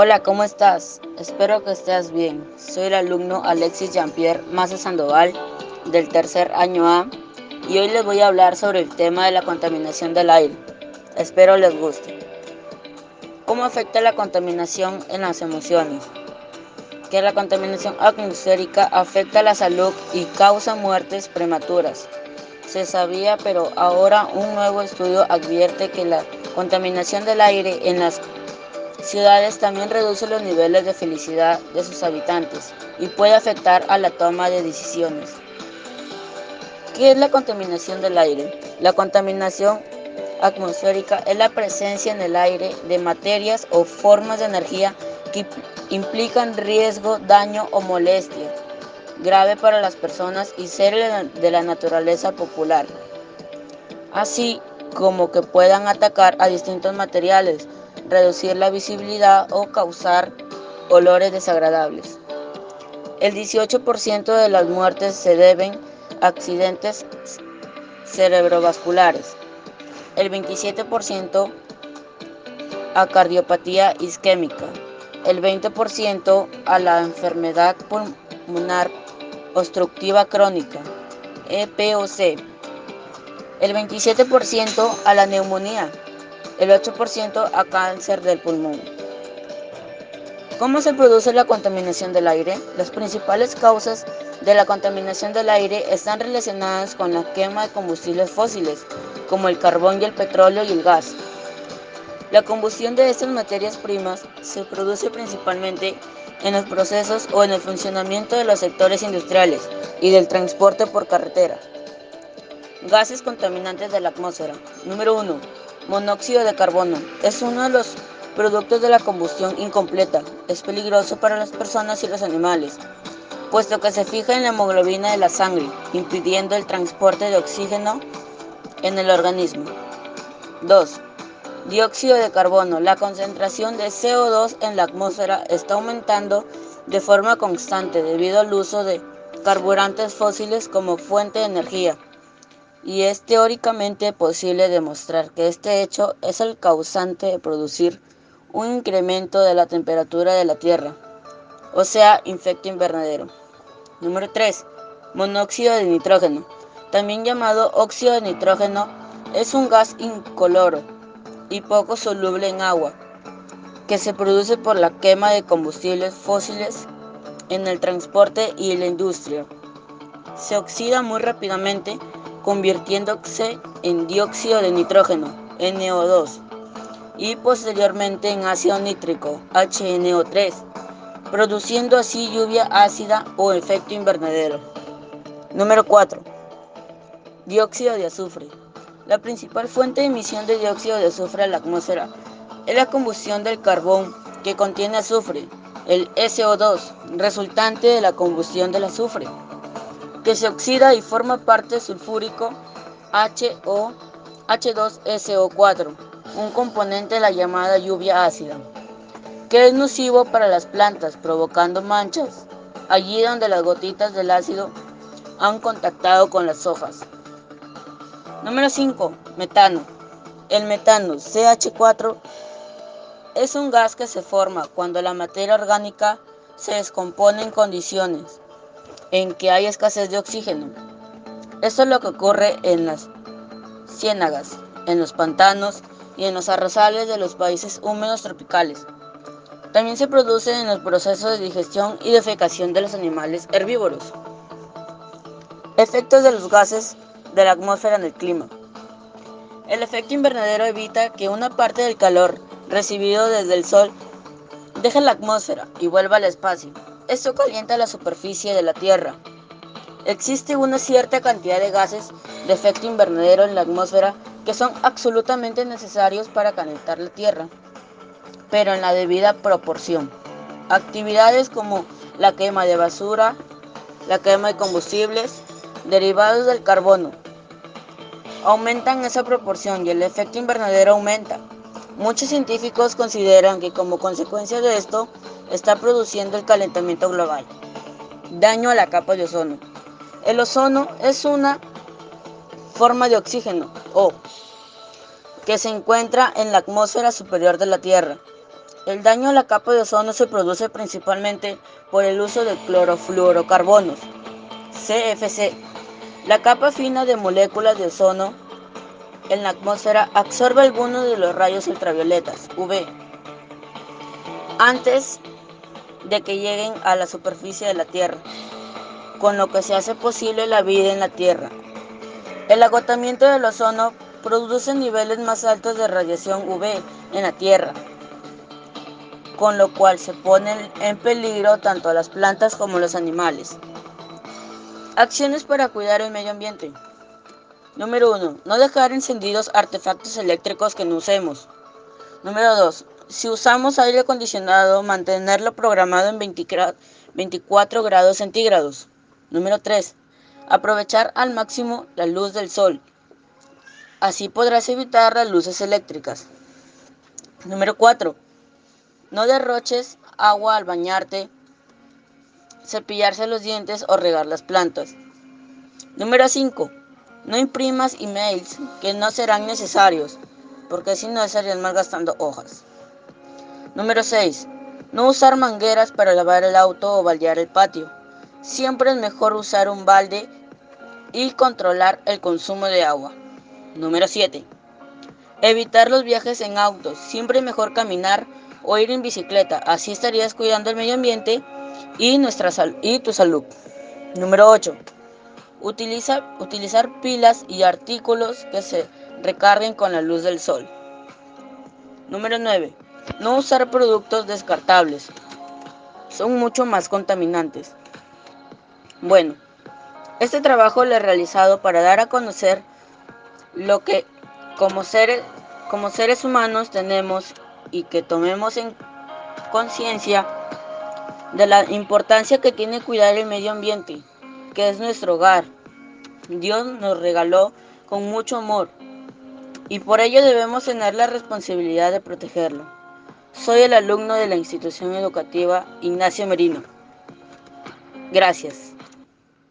Hola, ¿cómo estás? Espero que estés bien. Soy el alumno Alexis Jean-Pierre Maza Sandoval del tercer año A y hoy les voy a hablar sobre el tema de la contaminación del aire. Espero les guste. ¿Cómo afecta la contaminación en las emociones? Que la contaminación atmosférica afecta la salud y causa muertes prematuras. Se sabía, pero ahora un nuevo estudio advierte que la contaminación del aire en las ciudades también reduce los niveles de felicidad de sus habitantes y puede afectar a la toma de decisiones. ¿Qué es la contaminación del aire? La contaminación atmosférica es la presencia en el aire de materias o formas de energía que implican riesgo, daño o molestia grave para las personas y seres de la naturaleza popular, así como que puedan atacar a distintos materiales, reducir la visibilidad o causar olores desagradables. El 18% de las muertes se deben a accidentes cerebrovasculares, el 27% a cardiopatía isquémica, el 20% a la enfermedad pulmonar obstructiva crónica, EPOC, el 27% a la neumonía, el 8% a cáncer del pulmón. ¿Cómo se produce la contaminación del aire? Las principales causas de la contaminación del aire están relacionadas con la quema de combustibles fósiles, como el carbón y el petróleo y el gas. La combustión de estas materias primas se produce principalmente en los procesos o en el funcionamiento de los sectores industriales y del transporte por carretera. Gases contaminantes de la atmósfera. Número 1. Monóxido de carbono. Es uno de los productos de la combustión incompleta. Es peligroso para las personas y los animales, puesto que se fija en la hemoglobina de la sangre, impidiendo el transporte de oxígeno en el organismo. 2. Dióxido de carbono. La concentración de CO2 en la atmósfera está aumentando de forma constante debido al uso de carburantes fósiles como fuente de energía y es teóricamente posible demostrar que este hecho es el causante de producir un incremento de la temperatura de la Tierra, o sea, infecto invernadero. Número 3. Monóxido de nitrógeno, también llamado óxido de nitrógeno, es un gas incoloro y poco soluble en agua, que se produce por la quema de combustibles fósiles en el transporte y la industria. Se oxida muy rápidamente convirtiéndose en dióxido de nitrógeno, NO2, y posteriormente en ácido nítrico, HNO3, produciendo así lluvia ácida o efecto invernadero. Número 4. Dióxido de azufre. La principal fuente de emisión de dióxido de azufre a la atmósfera es la combustión del carbón que contiene azufre, el SO2, resultante de la combustión del azufre que se oxida y forma parte sulfúrico HO, H2SO4, un componente de la llamada lluvia ácida, que es nocivo para las plantas, provocando manchas allí donde las gotitas del ácido han contactado con las hojas. Número 5. Metano. El metano, CH4, es un gas que se forma cuando la materia orgánica se descompone en condiciones en que hay escasez de oxígeno. Esto es lo que ocurre en las ciénagas, en los pantanos y en los arrozales de los países húmedos tropicales. También se produce en los procesos de digestión y defecación de los animales herbívoros. Efectos de los gases de la atmósfera en el clima. El efecto invernadero evita que una parte del calor recibido desde el Sol deje la atmósfera y vuelva al espacio. Esto calienta la superficie de la Tierra. Existe una cierta cantidad de gases de efecto invernadero en la atmósfera que son absolutamente necesarios para calentar la Tierra, pero en la debida proporción. Actividades como la quema de basura, la quema de combustibles, derivados del carbono, aumentan esa proporción y el efecto invernadero aumenta. Muchos científicos consideran que como consecuencia de esto está produciendo el calentamiento global. Daño a la capa de ozono. El ozono es una forma de oxígeno O que se encuentra en la atmósfera superior de la Tierra. El daño a la capa de ozono se produce principalmente por el uso de clorofluorocarbonos, CFC. La capa fina de moléculas de ozono en la atmósfera absorbe algunos de los rayos ultravioletas, UV, antes de que lleguen a la superficie de la Tierra, con lo que se hace posible la vida en la Tierra. El agotamiento del ozono produce niveles más altos de radiación UV en la Tierra, con lo cual se ponen en peligro tanto las plantas como los animales. Acciones para cuidar el medio ambiente. Número 1. No dejar encendidos artefactos eléctricos que no usemos. Número 2. Si usamos aire acondicionado, mantenerlo programado en 24 grados centígrados. Número 3. Aprovechar al máximo la luz del sol. Así podrás evitar las luces eléctricas. Número 4 no derroches agua al bañarte, cepillarse los dientes o regar las plantas. Número 5. No imprimas emails que no serán necesarios, porque si no estarían malgastando hojas. Número 6. No usar mangueras para lavar el auto o baldear el patio. Siempre es mejor usar un balde y controlar el consumo de agua. Número 7. Evitar los viajes en autos. Siempre es mejor caminar o ir en bicicleta. Así estarías cuidando el medio ambiente y, nuestra y tu salud. Número 8. Utiliza, utilizar pilas y artículos que se recarguen con la luz del sol. Número 9. No usar productos descartables. Son mucho más contaminantes. Bueno, este trabajo lo he realizado para dar a conocer lo que como seres, como seres humanos tenemos y que tomemos en conciencia de la importancia que tiene cuidar el medio ambiente, que es nuestro hogar. Dios nos regaló con mucho amor y por ello debemos tener la responsabilidad de protegerlo. Soy el alumno de la institución educativa Ignacio Merino. Gracias.